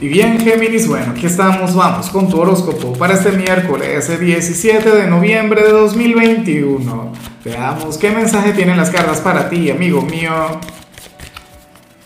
Y bien, Géminis, bueno, aquí estamos, vamos con tu horóscopo para este miércoles 17 de noviembre de 2021. Veamos qué mensaje tienen las cartas para ti, amigo mío.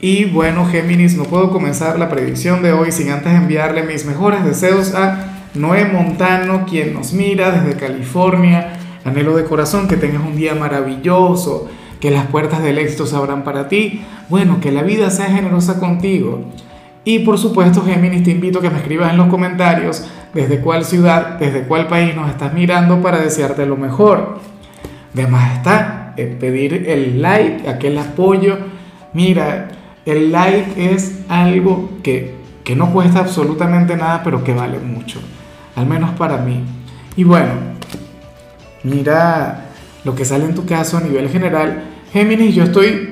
Y bueno, Géminis, no puedo comenzar la predicción de hoy sin antes enviarle mis mejores deseos a Noé Montano, quien nos mira desde California. Anhelo de corazón que tengas un día maravilloso, que las puertas del éxito se abran para ti. Bueno, que la vida sea generosa contigo y por supuesto, Géminis, te invito a que me escribas en los comentarios desde cuál ciudad, desde cuál país nos estás mirando para desearte lo mejor. Además está eh, pedir el like, aquel apoyo. Mira, el like es algo que, que no cuesta absolutamente nada, pero que vale mucho. Al menos para mí. Y bueno, mira lo que sale en tu caso a nivel general. Géminis, yo estoy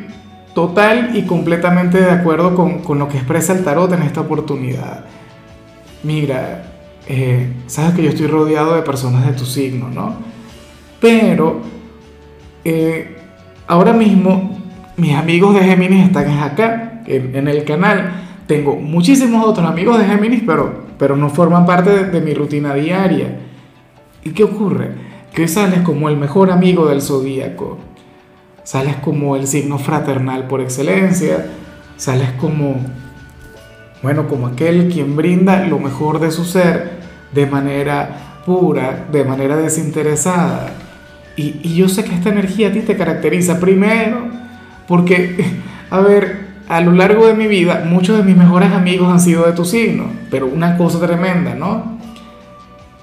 total y completamente de acuerdo con, lo que expresa el tarot en esta oportunidad. Mira, eh, sabes que yo estoy rodeado de personas de tu signo, ¿no? Pero eh, ahora mismo mis amigos de Géminis están acá, en, el canal. Tengo muchísimos otros amigos de Géminis, pero, pero no forman parte de, de mi rutina diaria. ¿Y qué ocurre? Que sales como el mejor amigo del zodíaco sales como el signo fraternal por excelencia, sales como, bueno, como aquel quien brinda lo mejor de su ser de manera pura, de manera desinteresada. Y, yo sé que esta energía a ti te caracteriza primero, porque, a ver, a lo largo de mi vida, muchos de mis mejores amigos han sido de tu signo, pero una cosa tremenda, ¿no?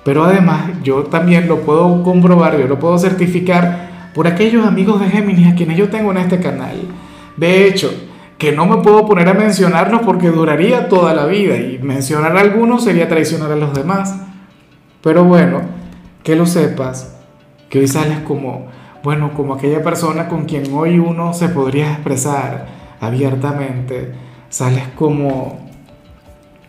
Pero además yo también lo puedo comprobar, yo lo puedo certificar por aquellos amigos de Géminis a quienes yo tengo en este canal. De hecho, que no me puedo poner a mencionarlos porque duraría toda la vida y mencionar a algunos sería traicionar a los demás. Pero bueno, que lo sepas, que hoy sales como, bueno, como aquella persona con quien hoy uno se podría expresar abiertamente, sales como,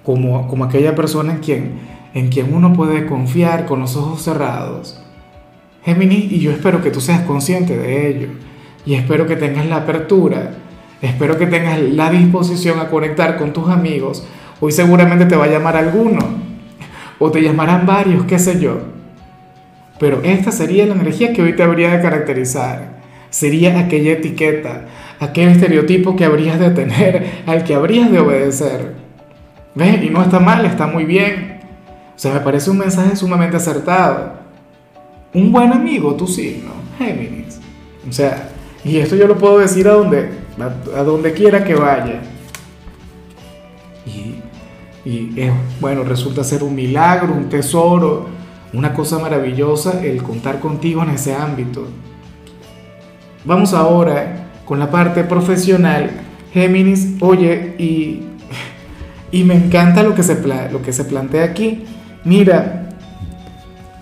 como, como aquella persona en quien, en quien uno puede confiar con los ojos cerrados Géminis, y yo espero que tú seas consciente de ello. Y espero que tengas la apertura, espero que tengas la disposición a conectar con tus amigos. Hoy seguramente te va a llamar alguno, o te llamarán varios, qué sé yo. Pero esta sería la energía que hoy te habría de caracterizar. Sería aquella etiqueta, aquel estereotipo que habrías de tener, al que habrías de obedecer. ¿Ves? Y no está mal, está muy bien. O sea, me parece un mensaje sumamente acertado un buen amigo tu signo, Géminis. O sea, y esto yo lo puedo decir a donde, a, donde quiera que vaya. Y, y bueno, resulta ser un milagro, un tesoro, una cosa maravillosa el contar contigo en ese ámbito. Vamos ahora con la parte profesional. Géminis, oye, y, y me encanta lo que, se, lo que se plantea aquí. Mira,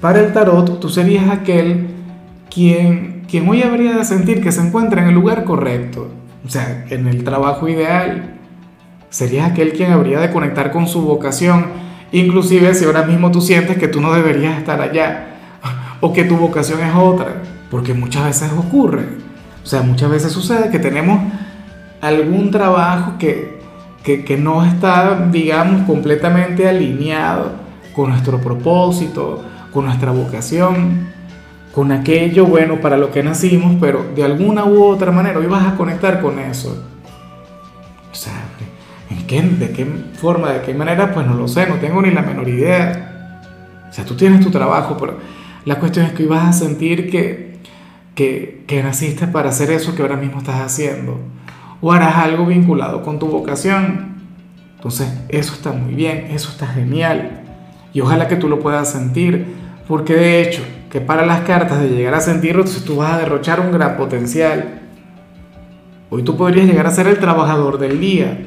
para el tarot, tú serías aquel quien, quien hoy habría de sentir que se encuentra en el lugar correcto, o sea, en el trabajo ideal. Serías aquel quien habría de conectar con su vocación, inclusive si ahora mismo tú sientes que tú no deberías estar allá o que tu vocación es otra, porque muchas veces ocurre. O sea, muchas veces sucede que tenemos algún trabajo que, que, que no está, digamos, completamente alineado con nuestro propósito, con nuestra vocación, con aquello bueno para lo que nacimos, pero de alguna u otra manera hoy vas a conectar con eso. O sea, ¿en qué, ¿de qué forma, de qué manera? Pues no lo sé, no tengo ni la menor idea. O sea, tú tienes tu trabajo, pero la cuestión es que hoy vas a sentir que, que, que naciste para hacer eso que ahora mismo estás haciendo. O harás algo vinculado con tu vocación. Entonces, eso está muy bien, eso está genial. Y ojalá que tú lo puedas sentir, porque de hecho, que para las cartas de llegar a sentirlo, tú vas a derrochar un gran potencial. Hoy tú podrías llegar a ser el trabajador del día,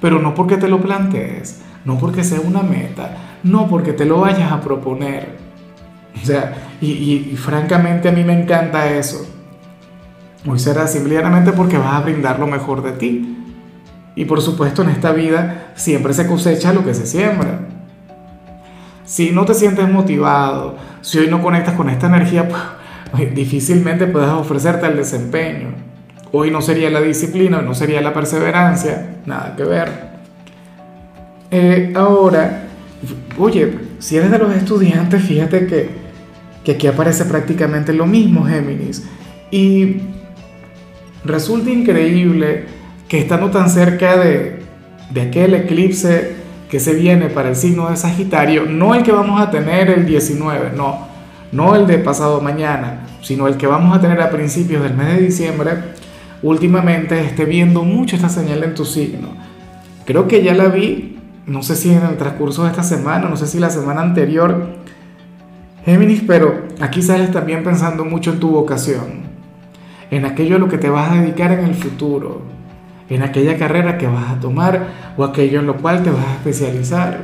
pero no porque te lo plantees, no porque sea una meta, no porque te lo vayas a proponer. O sea, y, francamente a mí me encanta eso. Hoy será simplemente porque vas a brindar lo mejor de ti. Y por supuesto en esta vida siempre se cosecha lo que se siembra. Si no te sientes motivado, si hoy no conectas con esta energía, pues, difícilmente puedes ofrecerte el desempeño. Hoy no sería la disciplina, no sería la perseverancia, nada que ver. eh, ahora, oye, si eres de los estudiantes, fíjate que, que aquí aparece prácticamente lo mismo, Géminis. Y resulta increíble que estando tan cerca de, de aquel eclipse que se viene para el signo de Sagitario, no el que vamos a tener el 19, no, no el de pasado mañana, sino el que vamos a tener a principios del mes de diciembre, últimamente esté viendo mucho esta señal en tu signo. Creo que ya la vi, no sé si en el transcurso de esta semana, no sé si la semana anterior, Géminis, pero aquí sales también pensando mucho en tu vocación, en aquello a lo que te vas a dedicar en el futuro, en aquella carrera que vas a tomar o aquello en lo cual te vas a especializar.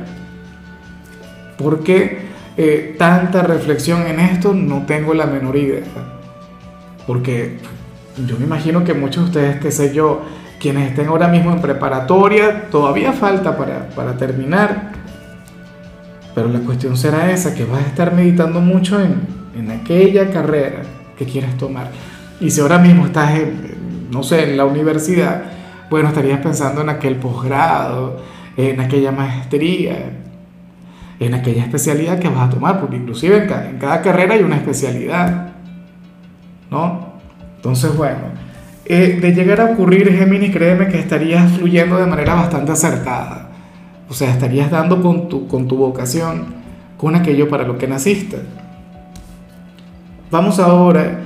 ¿Por qué eh, tanta reflexión en esto? No tengo la menor idea. Porque yo me imagino que muchos de ustedes, qué sé yo, quienes estén ahora mismo en preparatoria, todavía falta para, para terminar. Pero la cuestión será esa, que vas a estar meditando mucho en, en aquella carrera que quieres tomar. Y si ahora mismo estás, no sé, en la universidad, bueno, estarías pensando en aquel posgrado, en aquella maestría, en aquella especialidad que vas a tomar, porque inclusive en cada, en cada carrera hay una especialidad, ¿no? Entonces, bueno, eh, de llegar a ocurrir, Géminis, créeme que estarías fluyendo de manera bastante acertada. O sea, estarías dando con tu, con tu vocación, con aquello para lo que naciste. Vamos ahora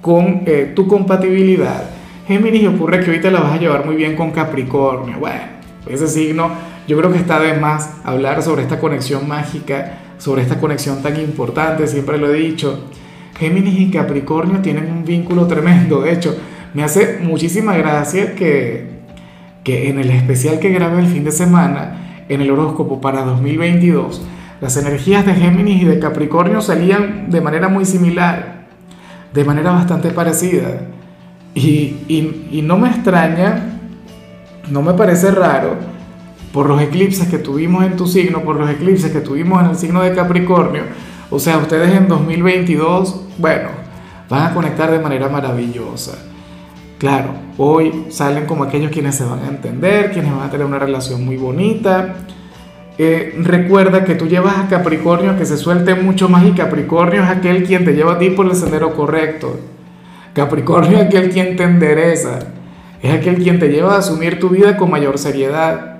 con eh, tu compatibilidad Géminis ocurre que ahorita la vas a llevar muy bien con Capricornio. Bueno, ese signo, yo creo que está de más hablar sobre esta conexión mágica, sobre esta conexión tan importante, siempre lo he dicho. Géminis y Capricornio tienen un vínculo tremendo. De hecho, me hace muchísima gracia que, que en el especial que grabé el fin de semana, en el horóscopo para 2022, las energías de Géminis y de Capricornio salían de manera muy similar, de manera bastante parecida. Y, no me extraña, no me parece raro, por los eclipses que tuvimos en tu signo, por los eclipses que tuvimos en el signo de Capricornio. O sea, ustedes en 2022, bueno, van a conectar de manera maravillosa. Claro, hoy salen como aquellos quienes se van a entender, quienes van a tener una relación muy bonita. Eh, recuerda que tú llevas a Capricornio que se suelte mucho más y Capricornio es aquel quien te lleva a ti por el sendero correcto. Capricornio es aquel quien te endereza, es aquel quien te lleva a asumir tu vida con mayor seriedad,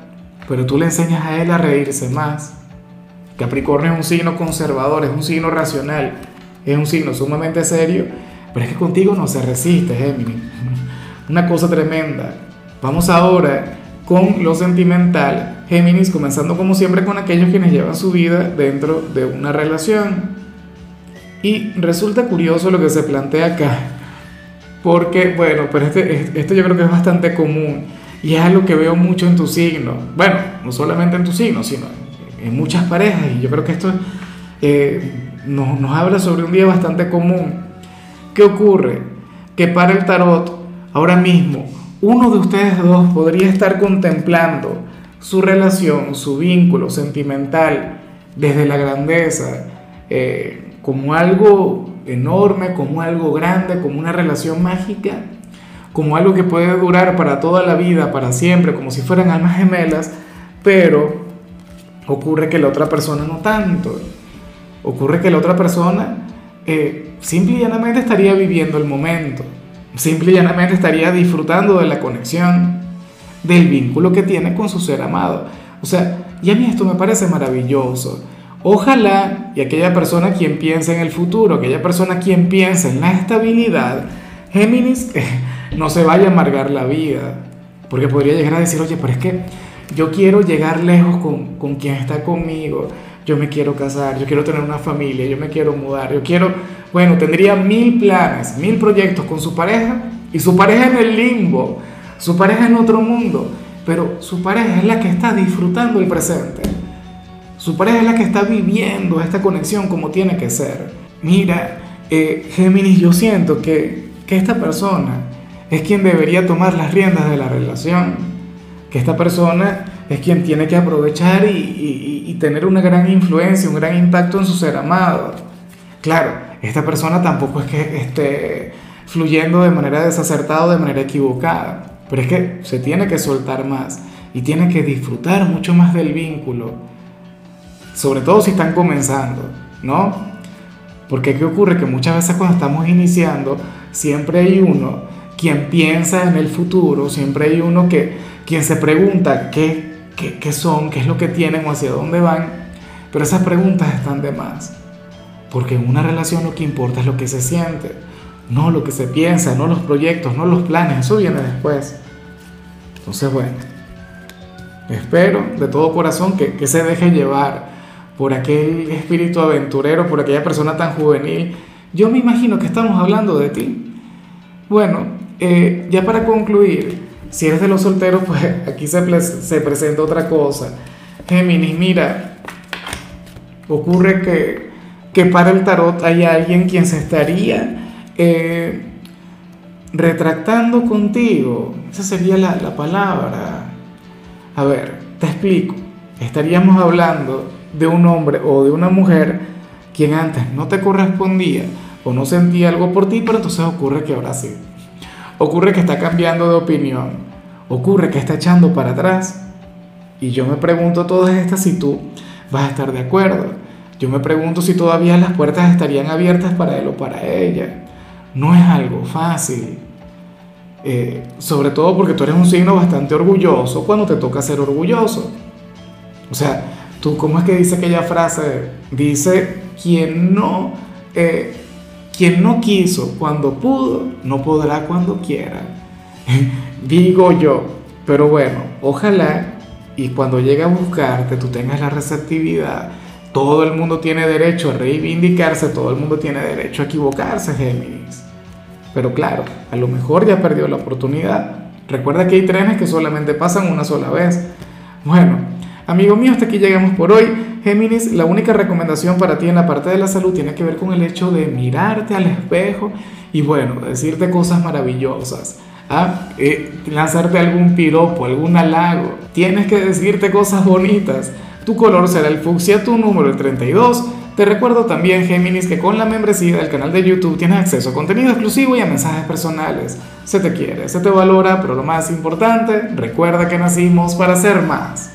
pero tú le enseñas a él a reírse más. Capricornio es un signo conservador, es un signo racional, es un signo sumamente serio, pero es que contigo no se resiste, Géminis. Una cosa tremenda. Vamos ahora con lo sentimental, Géminis, comenzando como siempre con aquellos quienes llevan su vida dentro de una relación. Y resulta curioso lo que se plantea acá. Porque, bueno, pero este, este yo creo que es bastante común y es algo que veo mucho en tu signo. Bueno, no solamente en tu signo, sino en muchas parejas. Y yo creo que esto eh, nos, nos habla sobre un día bastante común. ¿Qué ocurre? Que para el tarot, ahora mismo, uno de ustedes dos podría estar contemplando su relación, su vínculo sentimental desde la grandeza, eh, como algo enorme, como algo grande, como una relación mágica, como algo que puede durar para toda la vida, para siempre, como si fueran almas gemelas, pero ocurre que la otra persona no tanto. Ocurre que la otra persona eh, simple y llanamente estaría viviendo el momento, simple y llanamente estaría disfrutando de la conexión, del vínculo que tiene con su ser amado. O sea, y a mí esto me parece maravilloso. Ojalá y aquella persona quien piensa en el futuro, aquella persona quien piensa en la estabilidad, Géminis no se vaya a amargar la vida, porque podría llegar a decir, oye, pero es que yo quiero llegar lejos con, con quien está conmigo, yo me quiero casar, yo quiero tener una familia, yo me quiero mudar, yo quiero, bueno, tendría mil planes, mil proyectos con su pareja y su pareja en el limbo, su pareja en otro mundo, pero su pareja es la que está disfrutando el presente. Su pareja es la que está viviendo esta conexión como tiene que ser. Mira, eh, Géminis, yo siento que, que esta persona es quien debería tomar las riendas de la relación. Que esta persona es quien tiene que aprovechar y, y, tener una gran influencia, un gran impacto en su ser amado. Claro, esta persona tampoco es que esté fluyendo de manera desacertada o de manera equivocada, pero es que se tiene que soltar más y tienen que disfrutar mucho más del vínculo, sobre todo si están comenzando, ¿no? Porque ¿qué ocurre? Que muchas veces cuando estamos iniciando, siempre hay uno quien piensa en el futuro, siempre hay uno que quien se pregunta qué, qué, qué son, qué es lo que tienen o hacia dónde van, pero esas preguntas están de más. Porque en una relación lo que importa es lo que se siente, no lo que se piensa, no los proyectos, no los planes, eso viene después. Entonces, bueno, espero de todo corazón que, que se deje llevar por aquel espíritu aventurero, por aquella persona tan juvenil. Yo me imagino que estamos hablando de ti. Bueno, eh, ya para concluir, si eres de los solteros, pues aquí se, se presenta otra cosa. Géminis, mira, ocurre que que para el tarot hay alguien quien se estaría eh, retractando contigo. Esa sería la, la palabra. A ver, te explico. Estaríamos hablando de un hombre o de una mujer quien antes no te correspondía o no sentía algo por ti, pero entonces ocurre que ahora sí. Ocurre que está cambiando de opinión. Ocurre que está echando para atrás. Y yo me pregunto todas estas si tú vas a estar de acuerdo. Yo me pregunto si todavía las puertas estarían abiertas para él o para ella. No es algo fácil. Eh, sobre todo porque tú eres un signo bastante orgulloso cuando te toca ser orgulloso. O sea, tú, ¿cómo es que dice aquella frase? Dice, quien no, eh, quien no quiso cuando pudo, no podrá cuando quiera. Digo yo, pero bueno, ojalá y cuando llegue a buscarte tú tengas la receptividad todo el mundo tiene derecho a reivindicarse, todo el mundo tiene derecho a equivocarse, Géminis. Pero claro, a lo mejor ya perdió la oportunidad. Recuerda que hay trenes que solamente pasan una sola vez. Bueno, amigo mío, hasta aquí llegamos por hoy. Géminis, la única recomendación para ti en la parte de la salud tiene que ver con el hecho de mirarte al espejo y bueno, decirte cosas maravillosas. ¿ah? Eh, lanzarte algún piropo, algún halago. Tienes que decirte cosas bonitas. Tu color será el fucsia, tu número el 32. Te recuerdo también, Géminis, que con la membresía del canal de YouTube tienes acceso a contenido exclusivo y a mensajes personales. Se te quiere, se te valora, pero lo más importante, recuerda que nacimos para ser más.